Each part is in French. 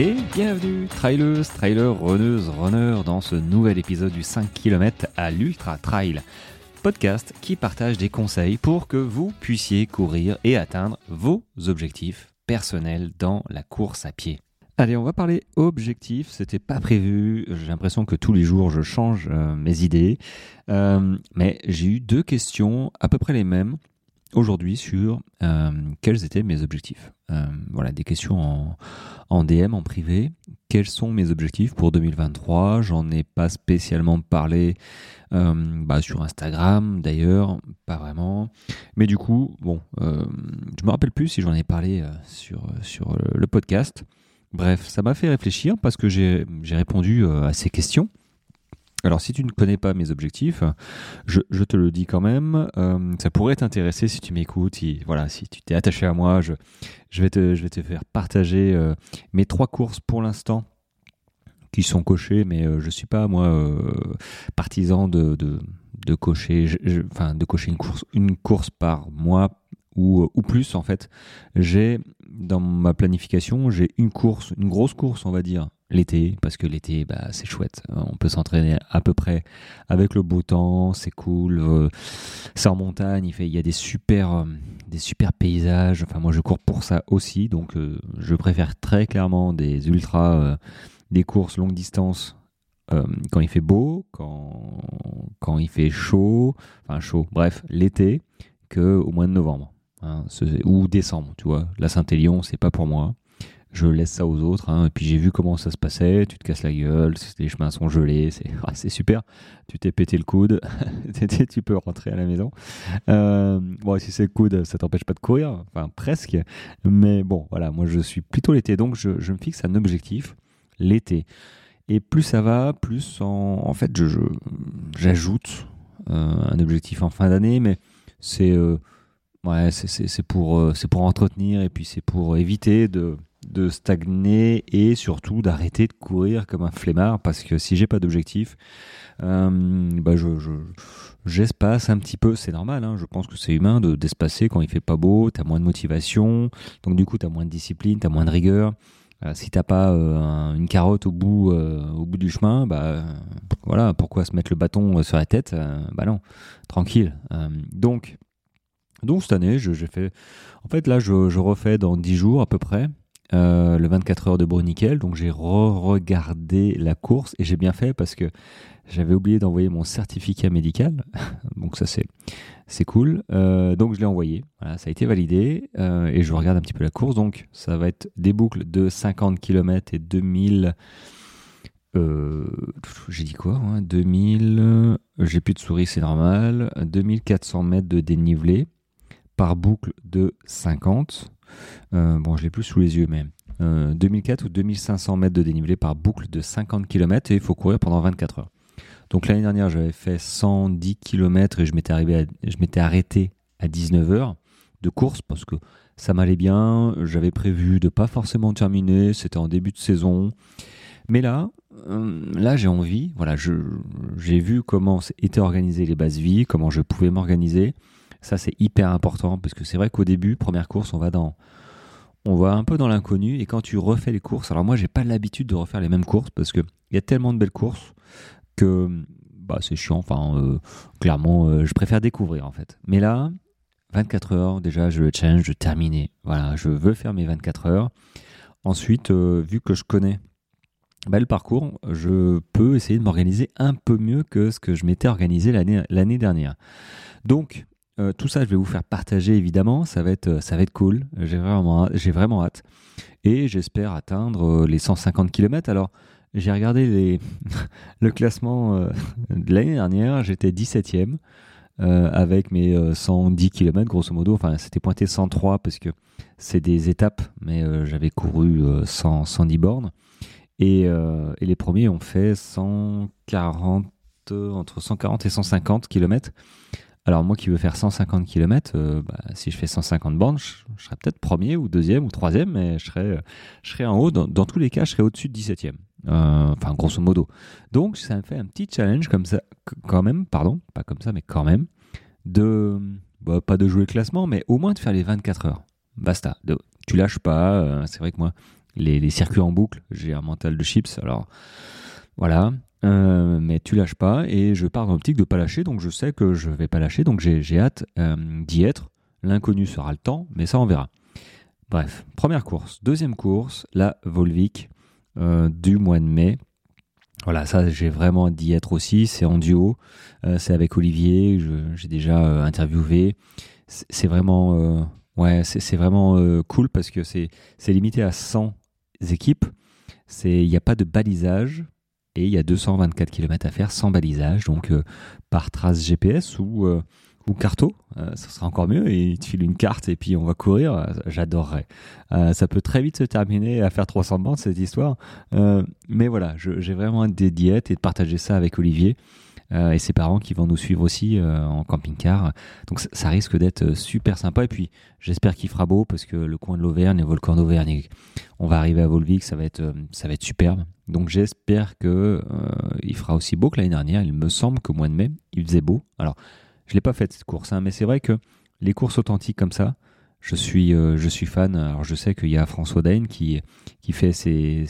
Et bienvenue, trailers, trailers, runneuses, runners, dans ce nouvel épisode du 5 km à l'Ultra Trail. Podcast qui partage des conseils pour que vous puissiez courir et atteindre vos objectifs personnels dans la course à pied. Allez, on va parler objectifs. C'était pas prévu. J'ai l'impression que tous les jours je change euh, mes idées. Euh, mais j'ai eu deux questions à peu près les mêmes aujourd'hui sur euh, quels étaient mes objectifs. Euh, voilà, des questions en, DM, en privé. Quels sont mes objectifs pour 2023 J'en ai pas spécialement parlé euh, bah, sur Instagram, d'ailleurs, pas vraiment. Mais du coup, bon, je me rappelle plus si j'en ai parlé sur, sur le podcast. Bref, ça m'a fait réfléchir parce que j'ai répondu à ces questions. Alors, si tu ne connais pas mes objectifs, je, te le dis quand même, euh, ça pourrait t'intéresser si tu m'écoutes. Si, voilà, si tu t'es attaché à moi, je, vais te faire partager euh, mes trois courses pour l'instant qui sont cochées, mais euh, je ne suis pas, moi, partisan de, de, cocher, enfin, de cocher une course, une course par mois ou, ou plus, en fait. J'ai, dans ma planification, j'ai une course, une grosse course, on va dire, l'été, parce que l'été, bah, c'est chouette. On peut s'entraîner à peu près avec le beau temps, c'est cool. Euh, c'est en montagne, il, fait, il y a des super, euh, des super paysages. Enfin, moi, je cours pour ça aussi, donc euh, je préfère très clairement des ultras, des courses longue distance. quand il fait beau, quand, quand il fait chaud, enfin chaud, bref, l'été, que au mois de novembre hein, ou décembre, tu vois. La Saint-Élion, c'est pas pour moi je laisse ça aux autres. Hein. Et puis j'ai vu comment ça se passait. Tu te casses la gueule, les chemins sont gelés, c'est ah, super. Tu t'es pété le coude, tu peux rentrer à la maison. Euh, bon, si c'est le coude, ça t'empêche pas de courir, enfin presque. Mais bon, voilà, moi je suis plutôt l'été, donc je, me fixe un objectif, l'été. Et plus ça va, plus en, fait, j'ajoute euh, un objectif en fin d'année, mais c'est euh, c'est c'est pour entretenir et puis c'est pour éviter de de stagner et surtout d'arrêter de courir comme un flemmard parce que si j'ai pas d'objectif, euh, bah je, j'espace un petit peu, c'est normal, hein. je pense que c'est humain de d'espacer quand il fait pas beau, tu as moins de motivation, donc du coup tu as moins de discipline, tu as moins de rigueur. Euh, si t'as pas euh, une carotte au bout, au bout du chemin, bah voilà, pourquoi se mettre le bâton sur la tête Bah non, tranquille. donc, donc cette année, j'ai fait. En fait, là, je, je refais dans 10 jours à peu près. Euh, le 24 heures de Bruniquel. Donc j'ai re-regardé la course et j'ai bien fait parce que j'avais oublié d'envoyer mon certificat médical. donc ça c'est c'est cool. Euh, donc je l'ai envoyé. Ça a été validé euh, et je regarde un petit peu la course. Donc ça va être des boucles de 50 km et 2000. j'ai dit quoi 2000. J'ai plus de souris, c'est normal. 2400 mètres de dénivelé par boucle de 50. Euh, bon, je l'ai plus sous les yeux, mais 2004 euh, ou 2500 mètres de dénivelé par boucle de 50 km et il faut courir pendant 24 heures. Donc l'année dernière, j'avais fait 110 km et je m'étais, m'étais arrêté à 19 heures de course parce que ça m'allait bien. J'avais prévu de pas forcément terminer. C'était en début de saison. Mais là, euh, là j'ai envie. Voilà, j'ai vu comment étaient organisées les bases vie, comment je pouvais m'organiser. Ça, c'est hyper important parce que c'est vrai qu'au début, première course, on va dans, on va un peu dans l'inconnu et quand tu refais les courses, alors moi, j'ai pas l'habitude de refaire les mêmes courses parce que il y a tellement de belles courses que bah, c'est chiant. Enfin, euh, clairement, euh, je préfère découvrir en fait. Mais là, 24 heures, déjà, je le challenge de terminer. Voilà, je veux faire mes 24 heures. Ensuite, euh, vu que je connais bah, le parcours, je peux essayer de m'organiser un peu mieux que ce que je m'étais organisé l'année dernière. Donc, euh, tout ça, je vais vous faire partager évidemment. Ça va être, ça va être cool. J'ai vraiment, j'ai vraiment hâte. Et j'espère atteindre euh, les 150 km. Alors, j'ai regardé les, le classement euh, de l'année dernière. J'étais 17e avec mes 110 km grosso modo. Enfin, c'était pointé 103 parce que c'est des étapes, mais j'avais couru 110 bornes. Et, et, les premiers ont fait 140, entre 140 et 150 km. Alors moi qui veux faire 150 km, euh, bah, si je fais 150 bornes, je, serai peut-être premier ou deuxième ou troisième, mais je serai, je serai en haut. Dans, tous les cas, je serai au-dessus de 17e. Euh, enfin, grosso modo. Donc ça me fait un petit challenge comme ça, quand même, pardon, pas comme ça, mais quand même, de, bah, pas de jouer le classement, mais au moins de faire les 24 heures. Basta. tu lâches pas. Euh, c'est vrai que moi, les, circuits en boucle. J'ai un mental de chips. Alors voilà. Mais tu lâches pas et je pars dans l'optique de pas lâcher. Donc je sais que je vais pas lâcher. Donc j'ai hâte d'y être. L'inconnu sera le temps, mais ça on verra. Bref, première course. Deuxième course, la Volvic du mois de mai. Voilà, ça j'ai vraiment d'y être aussi. C'est en duo, euh, c'est avec Olivier. J'ai déjà euh, interviewé. C'est vraiment, euh, ouais, c'est vraiment cool parce que c'est limité à 100 équipes. Il n'y a pas de balisage et il y a 224 km à faire sans balisage, donc par trace GPS ou ou carto, euh, ça sera encore mieux. Et il te file une carte et puis on va courir. Euh, j'adorerais. Euh, ça peut très vite se terminer à faire 300 bandes cette histoire. mais voilà, j'ai vraiment des diètes et de partager ça avec Olivier. Et ses parents qui vont nous suivre aussi en camping-car. Donc ça, risque d'être super sympa. Et puis j'espère qu'il fera beau parce que le coin de l'Auvergne, les volcans d'Auvergne, on va arriver à Volvic, ça va être, ça va être superbe. Donc j'espère que il fera aussi beau que l'année dernière. Il me semble qu'au mois de mai, il faisait beau. Alors je l'ai pas faite cette course, hein, mais c'est vrai que les courses authentiques comme ça, je suis, euh, je suis fan. Alors je sais qu'il y a François Dain qui, qui fait ses,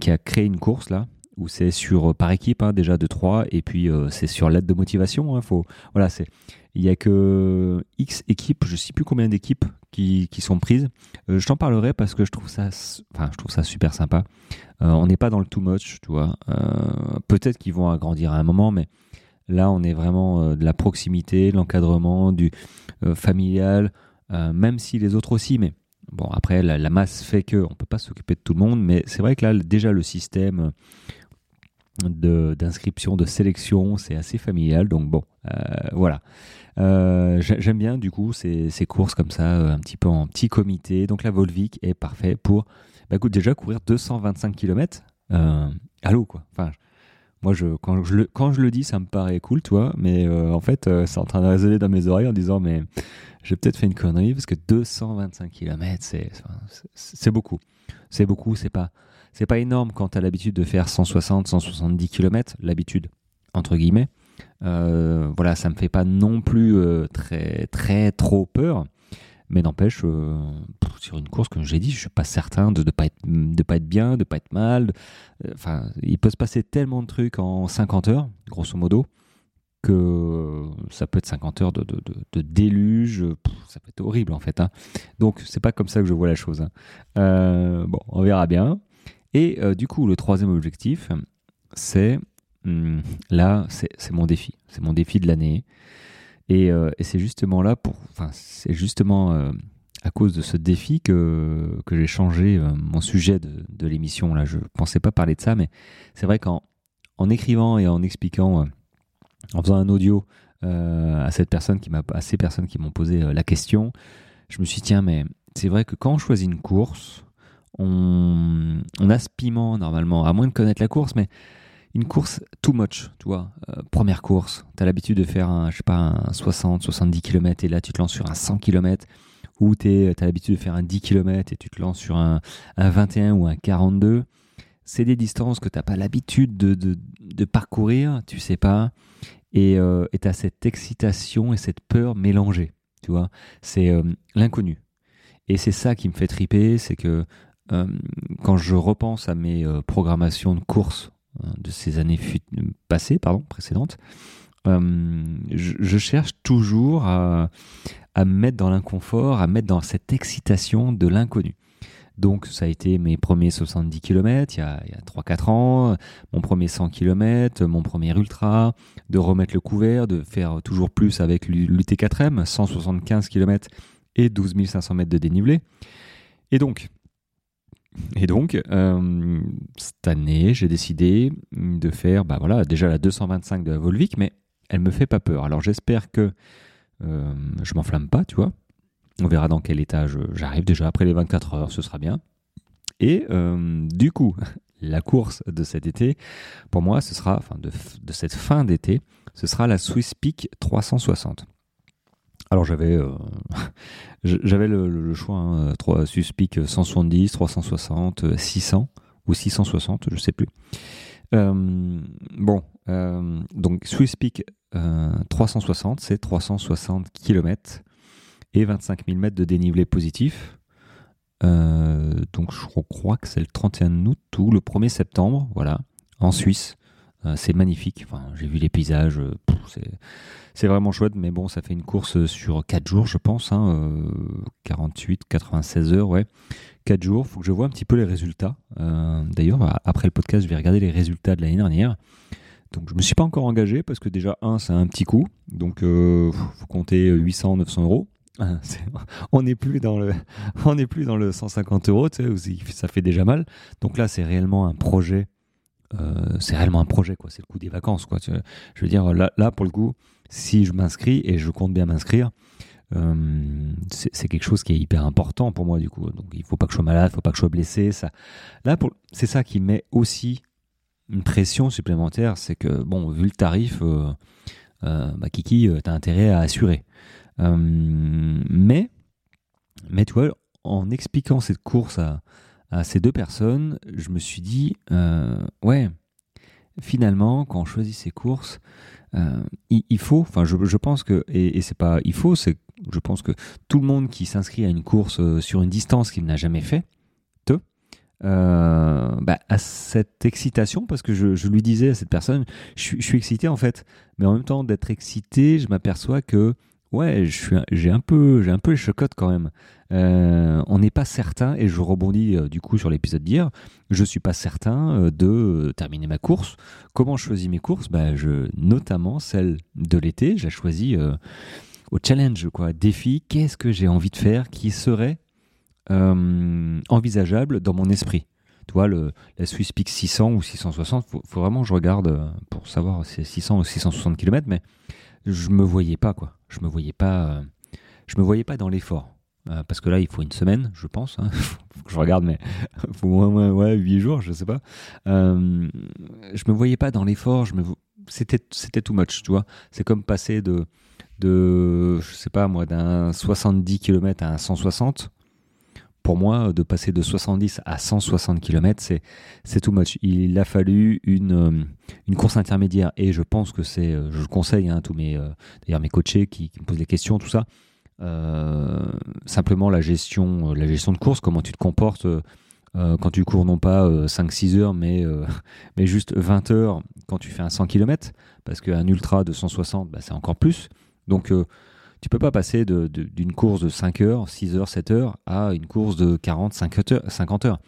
qui a créé une course là où c'est sur euh, par équipe hein, déjà de 3 et puis euh, c'est sur l'aide de motivation. Hein, faut, voilà, c'est il y a que X équipes, je sais plus combien d'équipes qui, qui, sont prises. je t'en parlerai parce que je trouve ça, enfin je trouve ça super sympa. on n'est pas dans le too much, tu vois. Peut-être qu'ils vont agrandir à un moment, mais Là, on est vraiment euh, de la proximité, de l'encadrement, du euh, familial, euh, même si les autres aussi, mais bon, après, la, masse fait que on peut pas s'occuper de tout le monde, mais c'est vrai que là, déjà, le système d'inscription, de, sélection, c'est assez familial, donc bon, voilà. J'aime bien du coup ces, courses comme ça, un petit peu en petit comité. Donc la Volvic est parfait pour, bah, écoute, déjà courir 225 km. allô quoi. Enfin, moi, je, quand, je le, quand je le dis, ça me paraît cool, toi, mais euh, en fait, euh, c'est en train de résonner dans mes oreilles en disant, mais j'ai peut-être fait une connerie parce que 225 km, c'est beaucoup. C'est beaucoup, c'est pas, c'est pas énorme quand tu as l'habitude de faire 160, 170 km, l'habitude, entre guillemets. Euh, voilà, ça me fait pas non plus très, très, trop peur. Mais n'empêche, euh, sur une course, comme j'ai dit, je suis pas certain de ne pas, être, de pas être bien, de pas être mal. Euh, enfin, il peut se passer tellement de trucs en 50 heures, grosso modo, que ça peut être 50 heures de, déluge. ça peut être horrible, en fait. Hein. Donc, c'est pas comme ça que je vois la chose. Hein. Euh, bon, on verra bien. Et du coup, le troisième objectif, c'est... Hmm, là, c'est mon défi. C'est mon défi de l'année. Euh, et, c'est justement là pour, enfin, c'est justement euh, à cause de ce défi que, que j'ai changé euh, mon sujet de, de l'émission. Là, je pensais pas parler de ça, mais c'est vrai qu'en en écrivant et en expliquant, en faisant un audio à cette personne qui m'a, à ces personnes qui m'ont posé la question, je me suis dit, tiens, mais c'est vrai que quand on choisit une course, on, on a ce piment normalement, à moins de connaître la course, mais une course too much, tu vois. Euh, première course, tu as l'habitude de faire un, je sais pas, un 60, 70 km et là tu te lances sur un 100 km ou tu as l'habitude de faire un 10 km et tu te lances sur un, 21 ou un 42. C'est des distances que tu n'as pas l'habitude de, de, parcourir, tu sais pas. Et euh, tu as cette excitation et cette peur mélangée, tu vois. C'est euh, l'inconnu. Et c'est ça qui me fait triper, c'est que quand je repense à mes programmations de course euh, de ces années passées, pardon, précédentes, euh, je, cherche toujours à, me mettre dans l'inconfort, à mettre dans cette excitation de l'inconnu. Donc ça a été mes premiers 70 km il y a, a 3-4 ans, mon premier 100 km, mon premier ultra, de remettre le couvert, de faire toujours plus avec l'UT4M, 175 km et 12 500 mètres de dénivelé. Et donc, et donc, euh, cette année, j'ai décidé de faire bah voilà, déjà la 225 de la Volvic, mais elle me fait pas peur. Alors j'espère que euh, je m'enflamme pas, tu vois. On verra dans quel état j'arrive déjà après les 24 heures, ce sera bien. Et euh, du coup, la course de cet été, pour moi, ce sera, enfin de, de cette fin d'été, ce sera la Swiss Peak 360. Alors j'avais euh, le, choix hein, 3 Suspic 170, 360, 600 ou 660, je sais plus. Euh, bon, euh, donc Swiss Peak 360, c'est 360 km et 25 000 mètres de dénivelé positif. donc je crois que c'est le 31 août ou le 1er septembre, voilà, en Suisse. C'est magnifique. Enfin, j'ai vu les paysages. c'est vraiment chouette. Mais bon, ça fait une course sur 4 jours, je pense. Hein, 48, 96 heures, ouais. 4 jours. Faut que je vois un petit peu les résultats. D'ailleurs, après le podcast, je vais regarder les résultats de l'année dernière. Donc je me suis pas encore engagé parce que déjà un c'est un petit coup, donc euh, faut compter 800 900 euros. on n'est plus dans le on n'est plus dans le 150 euros, ça fait déjà mal. Donc là c'est réellement un projet, euh, c'est réellement un projet quoi. C'est le coup des vacances quoi. je veux dire là, là pour le coup, si je m'inscris et je compte bien m'inscrire. Euh, c'est quelque chose qui est hyper important pour moi du coup donc il faut pas que je sois malade faut pas que je sois blessé ça là c'est ça qui met aussi une pression supplémentaire, c'est que, bon, vu le tarif, euh, bah, Kiki, tu as intérêt à assurer. mais, mais tu vois, en expliquant cette course à, ces deux personnes, je me suis dit, ouais, finalement, quand on choisit ces courses, il, faut, enfin, je, je, pense que, et, c'est pas il faut, c'est, je pense que tout le monde qui s'inscrit à une course sur une distance qu'il n'a jamais fait, euh, bah, à cette excitation parce que je, lui disais à cette personne, je, suis excité en fait, mais en même temps d'être excité, je m'aperçois que ouais, j'ai un peu, un peu les chocottes quand même. Euh, on n'est pas certain, et je rebondis euh, du coup sur l'épisode d'hier, je suis pas certain de terminer ma course. Comment je choisis mes courses? Bah, je, Notamment celle de l'été, j'ai choisi au challenge, quoi, défi, qu'est-ce que j'ai envie de faire qui serait euh, envisageable dans mon esprit? Tu vois, la Swiss Peak 600 ou 660, faut, faut vraiment que je regarde euh, pour savoir si c'est 600 ou 660 km, mais je me voyais pas, quoi. Je me voyais pas, euh, je me voyais pas dans l'effort. parce que là, il faut une semaine, je pense. Hein. je regarde, mais faut au moins ouais, 8 jours, je sais pas. Euh, je me voyais pas dans l'effort. Je me, c'était, c'était too much, tu vois. C'est comme passer de, de, je sais pas moi, d'un 70 km à un 160 pour moi, de passer de 70 à 160 km, c'est, too much. Il a fallu une, euh, une course intermédiaire et je pense que c'est, euh, je le conseille à hein, tous mes, euh, coachés qui, me posent des questions, tout ça. simplement la gestion, de course, comment tu te comportes quand tu cours non pas 5-6 heures, mais, mais juste 20 heures quand tu fais un 100 km, parce qu'un ultra de 160, bah, c'est encore plus. Donc tu peux pas passer d'une course de 5 heures, 6 heures, 7 heures à une course de 40, 50 heures. 50 heures.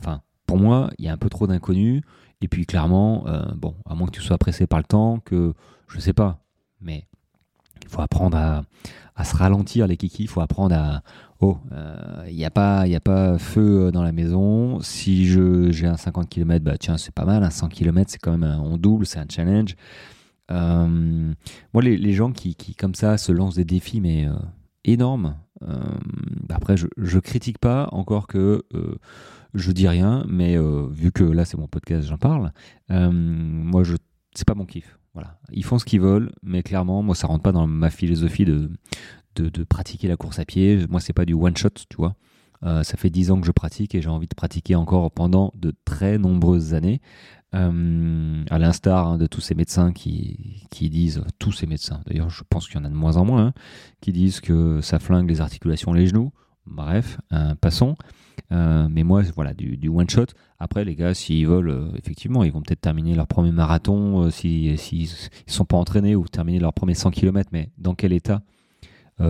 Enfin, pour moi, il y a un peu trop d'inconnus. Et puis clairement, euh, bon, à moins que tu sois pressé par le temps, que je sais pas, mais il faut apprendre à, se ralentir les kikis, il faut apprendre à oh, euh, il n'y a pas pas feu dans la maison. Si je j'ai un 50 km, bah tiens, c'est pas mal, un 100 km, c'est quand même un, on double, c'est un challenge. Euh, moi, les, gens qui, comme ça, se lancent des défis, mais euh, énormes. Euh, après, je, critique pas, encore que je dis rien, mais vu que là, c'est mon podcast, j'en parle. moi, je, c'est pas mon kiff. Voilà. Ils font ce qu'ils veulent, mais clairement, moi, ça rentre pas dans ma philosophie de, de, pratiquer la course à pied. Moi, c'est pas du one shot, tu vois. ça fait dix ans que je pratique et j'ai envie de pratiquer encore pendant de très nombreuses années. Euh, à l'instar hein, de tous ces médecins qui, qui, disent, tous ces médecins, d'ailleurs je pense qu'il y en a de moins en moins, hein, qui disent que ça flingue les articulations, les genoux. Bref, euh, passons. Euh, mais moi, voilà, du, du, one shot. Après, les gars, s'ils veulent, effectivement, ils vont peut-être terminer leur premier marathon s'ils si, ne sont pas entraînés ou terminer leur premier 100 km, mais dans quel état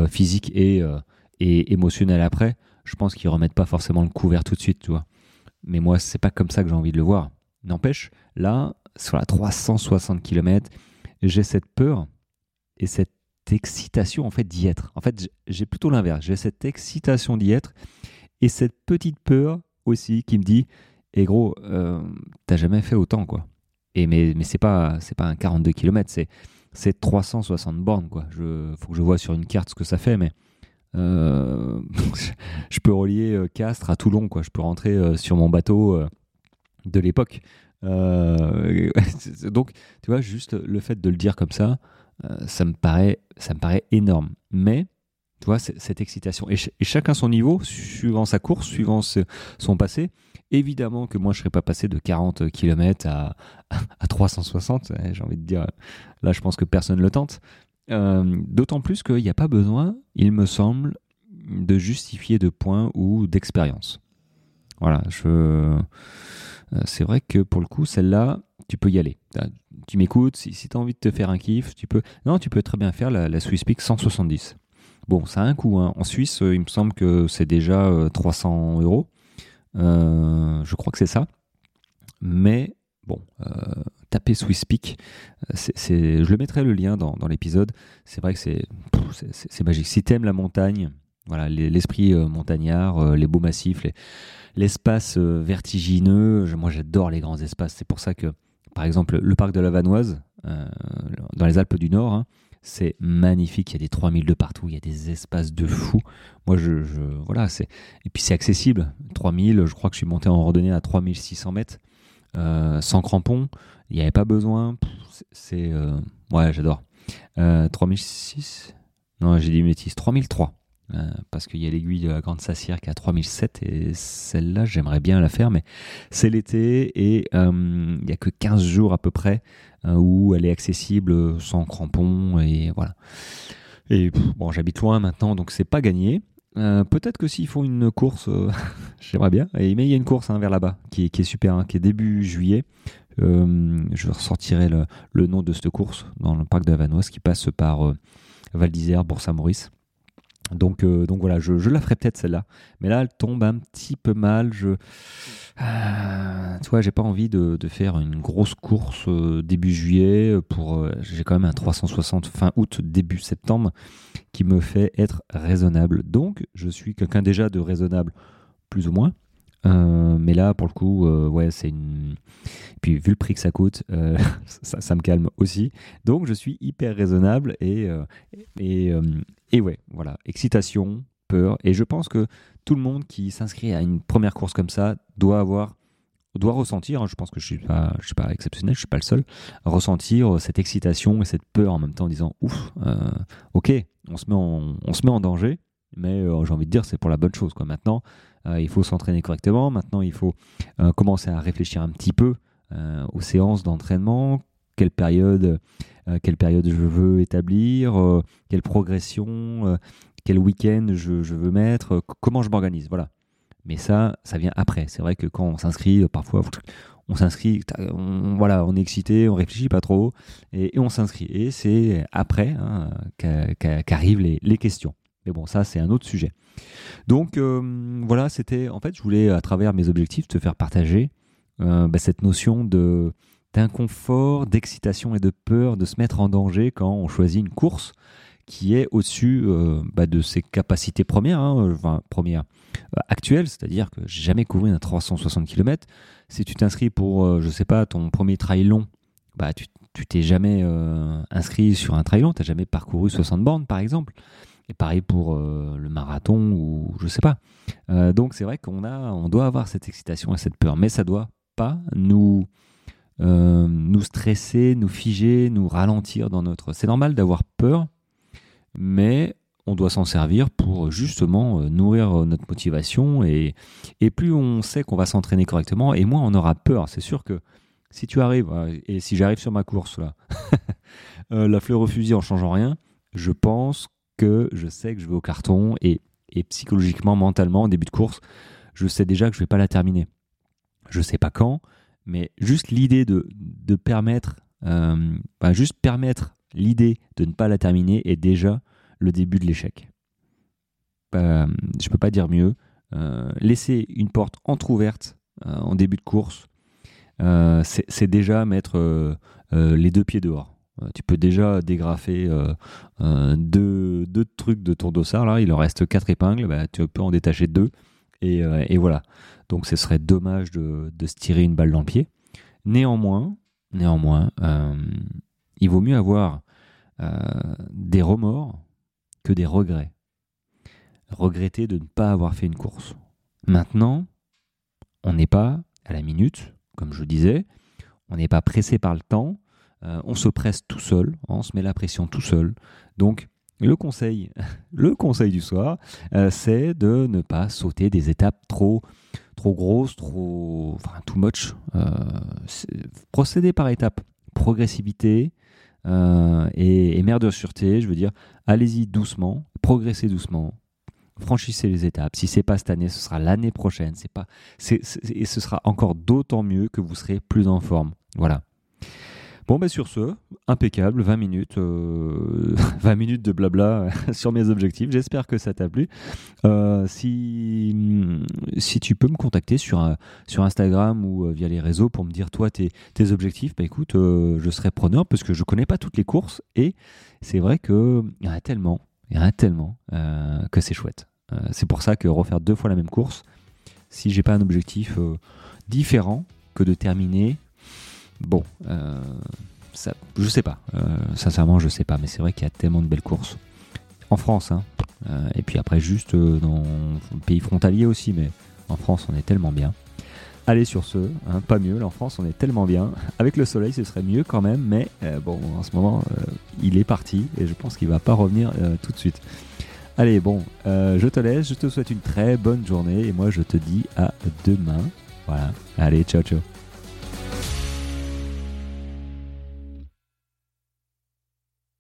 physique et, et émotionnel après, je pense qu'ils remettent pas forcément le couvert tout de suite, tu vois. Mais moi, c'est pas comme ça que j'ai envie de le voir. N'empêche, là, sur la 360 km, j'ai cette peur et cette excitation en fait d'y être. En fait, j'ai plutôt l'inverse. J'ai cette excitation d'y être et cette petite peur aussi qui me dit "Eh gros, euh, t'as jamais fait autant quoi." Et mais mais c'est pas pas un 42 km, c'est c'est 360 bornes quoi. Faut que je vois sur une carte ce que ça fait, mais euh, je peux relier euh, Castres à Toulon quoi. Je peux rentrer sur mon bateau de l'époque. Euh, donc, tu vois, juste le fait de le dire comme ça, euh, ça, me paraît, ça me paraît énorme. Mais, tu vois, cette excitation. Et, chacun son niveau, suivant sa course, suivant son passé. Évidemment que moi, je ne serais pas passé de 40 km à, à 360. J'ai envie de dire, là, je pense que personne ne le tente. Euh, d'autant plus qu'il n'y a pas besoin, il me semble, de justifier de points ou d'expérience. Voilà, je. C'est vrai que pour le coup, celle-là, tu peux y aller. Tu m'écoutes, si, tu as envie de te faire un kiff, tu peux. Non, tu peux très bien faire la, la Peak 170. Bon, ça a un coût. Hein. En Suisse, il me semble que c'est déjà 300 euros. je crois que c'est ça. Mais bon, euh, tapez Swisspeak, euh, c'est, je le mettrai le lien dans, l'épisode. C'est vrai que c'est, c'est, magique. Si t'aimes la montagne, voilà, l'esprit euh, montagnard, les beaux massifs, l'espace vertigineux, moi j'adore les grands espaces. C'est pour ça que, par exemple, le parc de la Vanoise, dans les Alpes du Nord, hein, c'est magnifique. Il y a des 3000 de partout, il y a des espaces de fou. Moi, je, voilà, c'est et puis c'est accessible. 3000, je crois que je suis monté en randonnée à 3600 mètres. Euh, sans crampons. Il n'y avait pas besoin. C'est. Euh, ouais, j'adore. 3006 euh, Non, j'ai dit une bêtise. 3003. Parce qu'il y a l'aiguille de la Grande Sassière qui est à 3007 et celle-là, j'aimerais bien la faire, mais c'est l'été et il n'y a que 15 jours à peu près où elle est accessible sans crampons et voilà. Et bon, j'habite loin maintenant, donc c'est pas gagné. Euh, peut-être que s'ils font une course, euh, j'aimerais bien. Et, mais il y a une course hein, vers là-bas qui, est super, hein, qui est début juillet. Euh, je ressortirai le, le, nom de cette course dans le parc de la Vanoise qui passe par Val d'Isère, Bourg-Saint-Maurice. Donc, donc voilà, je, la ferai peut-être celle-là. Mais là, elle tombe un petit peu mal. Je, euh, tu vois, j'ai pas envie de, faire une grosse course euh, début juillet pour. Euh, j'ai quand même un 360 fin août début septembre qui me fait être raisonnable. Donc, je suis quelqu'un déjà de raisonnable, plus ou moins. Mais là, pour le coup, ouais, c'est une. Puis vu le prix que ça coûte, ça, me calme aussi. Donc, je suis hyper raisonnable et et, et ouais, voilà, excitation, peur. Et je pense que tout le monde qui s'inscrit à une première course comme ça doit avoir doit ressentir, hein, je pense que je suis pas, je suis pas exceptionnel, je suis pas le seul, ressentir cette excitation et cette peur en même temps en disant ouf, euh, ok, on se met en, on se met en danger, mais euh, j'ai envie de dire c'est pour la bonne chose quoi. Maintenant, euh, il faut s'entraîner correctement. Maintenant, il faut commencer à réfléchir un petit peu aux séances d'entraînement, quelle période, quelle période je veux établir, quelle progression, quel week-end je, veux mettre, comment je m'organise, voilà. Mais ça, ça vient après. C'est vrai que quand on s'inscrit, euh, parfois, on s'inscrit, on, voilà, on est excité, on réfléchit pas trop, et, on s'inscrit. Et c'est après hein, qu'arrivent les, questions. Mais bon, ça, c'est un autre sujet. Donc, euh, voilà, c'était, en fait, je voulais, à travers mes objectifs, te faire partager euh, bah, cette notion de d'inconfort, d'excitation et de peur de se mettre en danger quand on choisit une course qui est au-dessus euh, bah, de ses capacités premières, hein, enfin, premières actuelles, c'est-à-dire que jamais couru un 360 km. Si tu t'inscris pour, je je sais pas, ton premier trail long, bah, tu t'es jamais inscrit sur un trail long, tu n'as jamais parcouru 60 bornes par exemple. Et pareil pour le marathon ou je sais pas. donc c'est vrai qu'on a, on doit avoir cette excitation et cette peur, mais ça doit pas nous nous stresser, nous figer, nous ralentir dans notre. C'est normal d'avoir peur mais on doit s'en servir pour justement euh, nourrir euh, notre motivation et, plus on sait qu'on va s'entraîner correctement et moins on aura peur. C'est sûr que si tu arrives, euh, et si j'arrive sur ma course là, la fleur au fusil en changeant rien, je pense je sais que je vais au carton et, psychologiquement, mentalement, au début de course, je sais déjà que je ne vais pas la terminer. Je ne sais pas quand, mais juste l'idée de, permettre, bah, juste permettre l'idée de ne pas la terminer est déjà le début de l'échec. Euh, je ne peux pas dire mieux. Euh, laisser une porte entr'ouverte euh, en début de course, c'est déjà mettre les deux pieds dehors. Tu peux déjà dégrafer deux, deux, trucs de ton dossard. Là, il en reste quatre épingles. Bah, tu peux en détacher deux. Et, et voilà. Donc, ce serait dommage de, se tirer une balle dans le pied. Néanmoins, néanmoins il vaut mieux avoir euh, des remords que des regrets. Regretter de ne pas avoir fait une course. Maintenant, on n'est pas à la minute, comme je disais, on n'est pas pressé par le temps, euh, on se presse tout seul, on se met la pression tout seul. Donc, le conseil, le conseil du soir, euh, c'est de ne pas sauter des étapes trop, trop grosses, trop, enfin, too much. procéder par étapes, progressivité, euh, et, et, mère de sûreté, je veux dire, allez-y doucement, progressez doucement. franchissez les étapes. Si c'est pas cette année, ce sera l'année prochaine. C'est pas, et ce sera encore d'autant mieux que vous serez plus en forme. Voilà. Bon, ben sur ce, impeccable, 20 minutes, 20 euh, minutes de blabla sur mes objectifs. J'espère que ça t'a plu. Euh, si, si tu peux me contacter sur, sur Instagram ou euh, via les réseaux pour me dire toi tes, tes objectifs, bah écoute, je serai preneur parce que je connais pas toutes les courses et c'est vrai qu'il y en a tellement, il y en a tellement que c'est chouette. c'est pour ça que refaire deux fois la même course, si j'ai pas un objectif différent que de terminer Bon, euh, ça, je sais pas. Euh, sincèrement, je sais pas. Mais c'est vrai qu'il y a tellement de belles courses. En France, hein. Euh, et puis après, juste dans le pays frontalier aussi. Mais en France, on est tellement bien. Allez sur ce, hein, pas mieux. Là, en France, on est tellement bien. Avec le soleil, ce serait mieux quand même. Mais bon, en ce moment, il est parti. Et je pense qu'il va pas revenir tout de suite. Allez, bon, je te laisse. Je te souhaite une très bonne journée. Et moi, je te dis à demain. Voilà. Allez, ciao, ciao.